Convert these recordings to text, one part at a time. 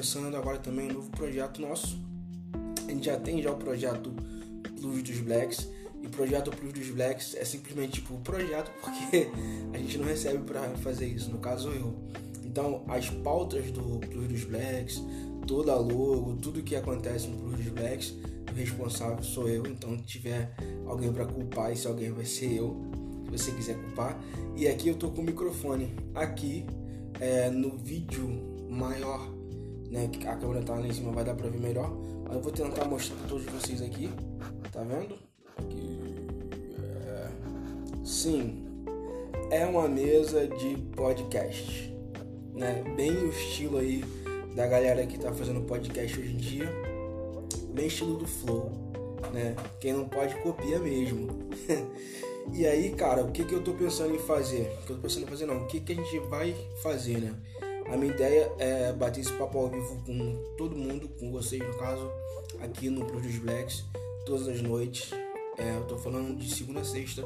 começando agora também um novo projeto nosso. A gente já tem já o projeto Plus dos Blacks. E projeto Plus dos Blacks é simplesmente tipo projeto porque a gente não recebe para fazer isso, no caso eu. Então as pautas do Plus dos Blacks, toda a logo, tudo que acontece no Plus dos Blacks, o responsável sou eu. Então se tiver alguém para culpar, esse alguém vai ser eu, se você quiser culpar. E aqui eu tô com o microfone aqui é, no vídeo maior, né? Que a câmera tá lá em cima, vai dar para ver melhor. Mas eu vou tentar mostrar para todos vocês aqui, tá vendo? Aqui, é... Sim, é uma mesa de podcast, né? Bem o estilo aí da galera que tá fazendo podcast hoje em dia, bem estilo do Flow, né? Quem não pode copia mesmo. e aí, cara, o que que eu tô pensando em fazer? O que eu tô pensando em fazer não, o que que a gente vai fazer, né? A minha ideia é bater esse papo ao vivo com todo mundo, com vocês no caso, aqui no dos Blacks, todas as noites. É, eu tô falando de segunda a sexta,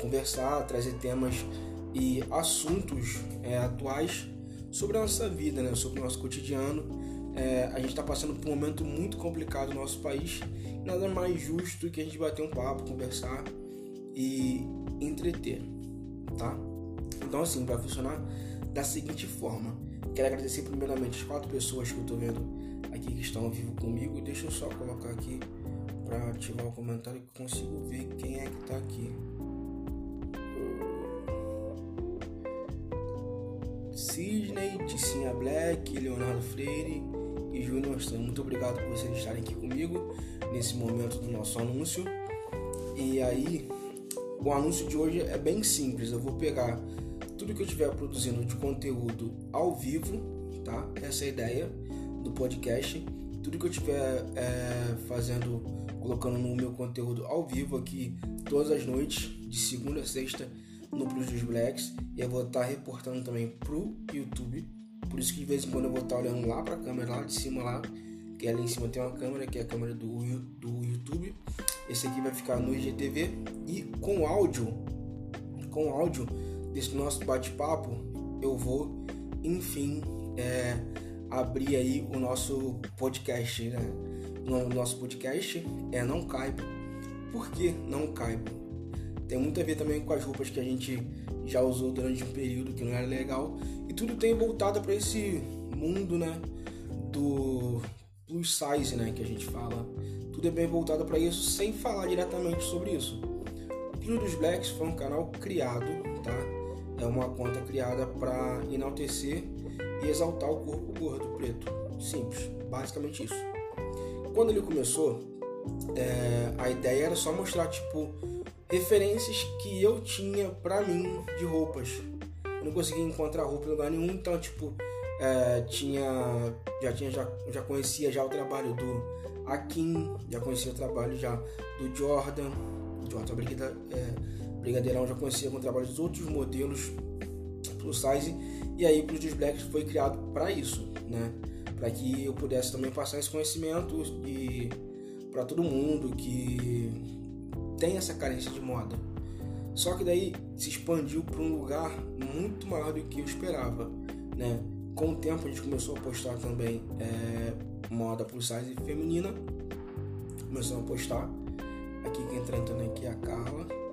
conversar, trazer temas e assuntos é, atuais sobre a nossa vida, né? sobre o nosso cotidiano. É, a gente está passando por um momento muito complicado no nosso país. Nada mais justo que a gente bater um papo, conversar e entreter, tá? Então assim, vai funcionar da seguinte forma. Quero agradecer primeiramente as quatro pessoas que eu estou vendo aqui que estão ao vivo comigo. Deixa eu só colocar aqui para ativar o comentário que consigo ver quem é que está aqui. Sidney, Ticinha Black, Leonardo Freire e Júnior Stone. Muito obrigado por vocês estarem aqui comigo nesse momento do nosso anúncio. E aí, o anúncio de hoje é bem simples. Eu vou pegar tudo que eu estiver produzindo de conteúdo ao vivo, tá? Essa é a ideia do podcast. Tudo que eu estiver é, fazendo, colocando no meu conteúdo ao vivo aqui todas as noites, de segunda a sexta, no Plus dos Blacks. E eu vou estar reportando também pro YouTube. Por isso que de vez em quando eu vou estar olhando lá para a câmera, lá de cima lá. Que ali em cima tem uma câmera, que é a câmera do, do YouTube. Esse aqui vai ficar no IGTV. E com áudio, com áudio desse nosso bate-papo, eu vou, enfim, é, abrir aí o nosso podcast, né? O nosso podcast é Não Caibo. Por que Não Caibo? Tem muito a ver também com as roupas que a gente já usou durante um período que não era legal. E tudo tem voltado para esse mundo, né? Do plus size, né? Que a gente fala. Tudo é bem voltado para isso, sem falar diretamente sobre isso. O Plus dos Blacks foi um canal criado, tá? É uma conta criada para enaltecer e exaltar o corpo gordo preto. Simples, basicamente isso. Quando ele começou, é, a ideia era só mostrar tipo referências que eu tinha pra mim de roupas. Eu não conseguia encontrar roupa em lugar nenhum, então tipo é, tinha já tinha já, já conhecia já o trabalho do Akin, já conhecia o trabalho já do Jordan, Jordan Brigada, é, Brigadeirão já conhecia com o trabalho dos outros modelos plus size e aí o dos Blacks foi criado para isso, né? Para que eu pudesse também passar esse conhecimento e para todo mundo que tem essa carência de moda. Só que daí se expandiu para um lugar muito maior do que eu esperava, né? Com o tempo a gente começou a postar também é, moda plus size feminina, começou a postar. Aqui quem entra entrando aqui é a Carla.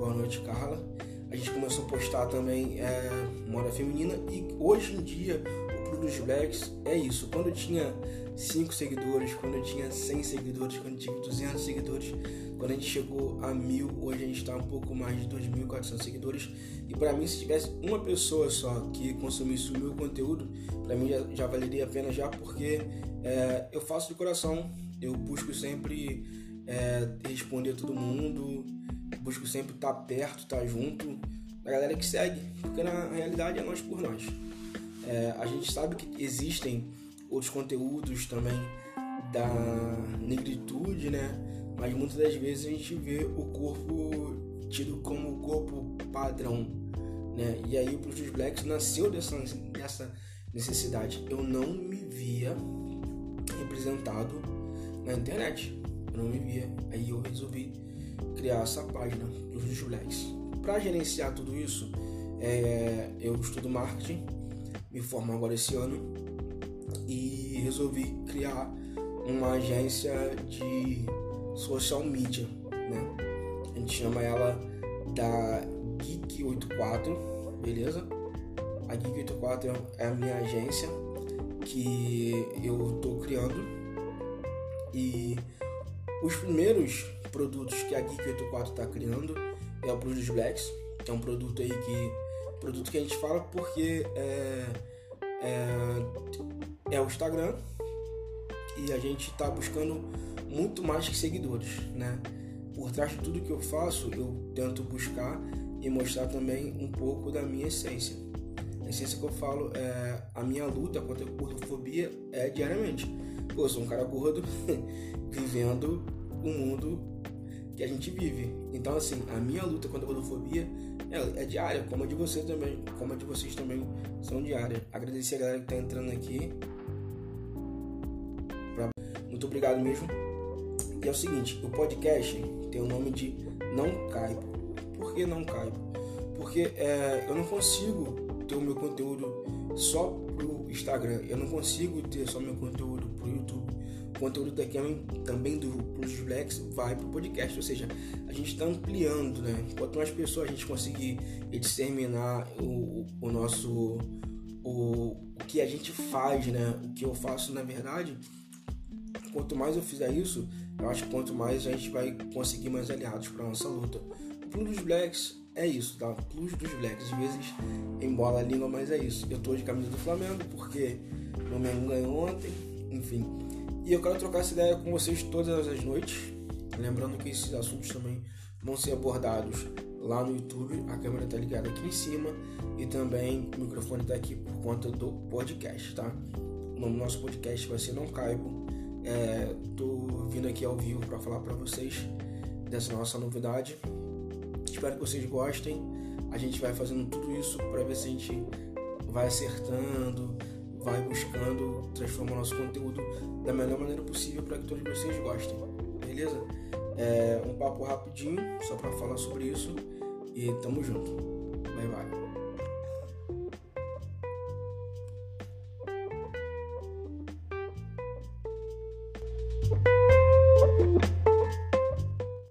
Boa noite, Carla. A gente começou a postar também é, moda feminina e hoje em dia o Produtos Blacks é isso. Quando eu tinha 5 seguidores, quando eu tinha 100 seguidores, quando eu tinha 200 seguidores, quando a gente chegou a mil, hoje a gente está um pouco mais de 2.400 seguidores. E para mim, se tivesse uma pessoa só que consumisse o meu conteúdo, para mim já, já, valeria a pena já, porque é, eu faço de coração, eu busco sempre é, responder todo mundo, busco sempre estar tá perto, estar tá junto da galera que segue, porque na realidade é nós por nós. É, a gente sabe que existem outros conteúdos também da negritude, né? mas muitas das vezes a gente vê o corpo tido como o corpo padrão, né? E aí o Plus Blacks nasceu dessa, dessa necessidade. Eu não me via representado na internet, eu não me via. Aí eu resolvi criar essa página Plus Blacks. Para gerenciar tudo isso, é, eu estudo marketing, me formo agora esse ano e resolvi criar uma agência de social media, né? A gente chama ela da Geek 84, beleza? A Geek 84 é a minha agência que eu estou criando e os primeiros produtos que a Geek 84 está criando é o Blues Blacks, que é um produto aí que produto que a gente fala porque é, é, é o Instagram e a gente está buscando muito mais que seguidores, né? Por trás de tudo que eu faço, eu tento buscar e mostrar também um pouco da minha essência. Essência que eu falo é a minha luta contra a gordofobia é diariamente. Pô, eu sou um cara gordo vivendo o mundo que a gente vive. Então, assim, a minha luta contra a gordofobia é, é diária, como a de você também, como a de vocês também são diárias. Agradecer a galera que tá entrando aqui. Muito obrigado mesmo. E é o seguinte, o podcast tem o nome de Não Caibo. Por que não caibo? Porque é, eu não consigo ter o meu conteúdo só pro Instagram. Eu não consigo ter só meu conteúdo pro YouTube. O conteúdo daqui também do Plus Blacks vai pro podcast. Ou seja, a gente está ampliando, né? Quanto mais pessoas a gente conseguir disseminar o, o nosso o, o que a gente faz, né? O que eu faço na verdade, quanto mais eu fizer isso, eu acho que quanto mais a gente vai conseguir mais aliados para nossa luta. O Blacks é isso, tá? Plus dos Blacks. Às vezes embola a língua, mas é isso. Eu tô de camisa do Flamengo porque o Flamengo ganhou ontem, enfim. E eu quero trocar essa ideia com vocês todas as noites. Lembrando que esses assuntos também vão ser abordados lá no YouTube. A câmera tá ligada aqui em cima e também o microfone tá aqui por conta do podcast, tá? O nome do nosso podcast vai ser Não Caibo é, tô vindo aqui ao vivo para falar para vocês dessa nossa novidade. Espero que vocês gostem. A gente vai fazendo tudo isso para ver se a gente vai acertando, vai buscando transformar nosso conteúdo da melhor maneira possível para que todos vocês gostem. Beleza? É um papo rapidinho, só para falar sobre isso. E tamo junto. Bye bye.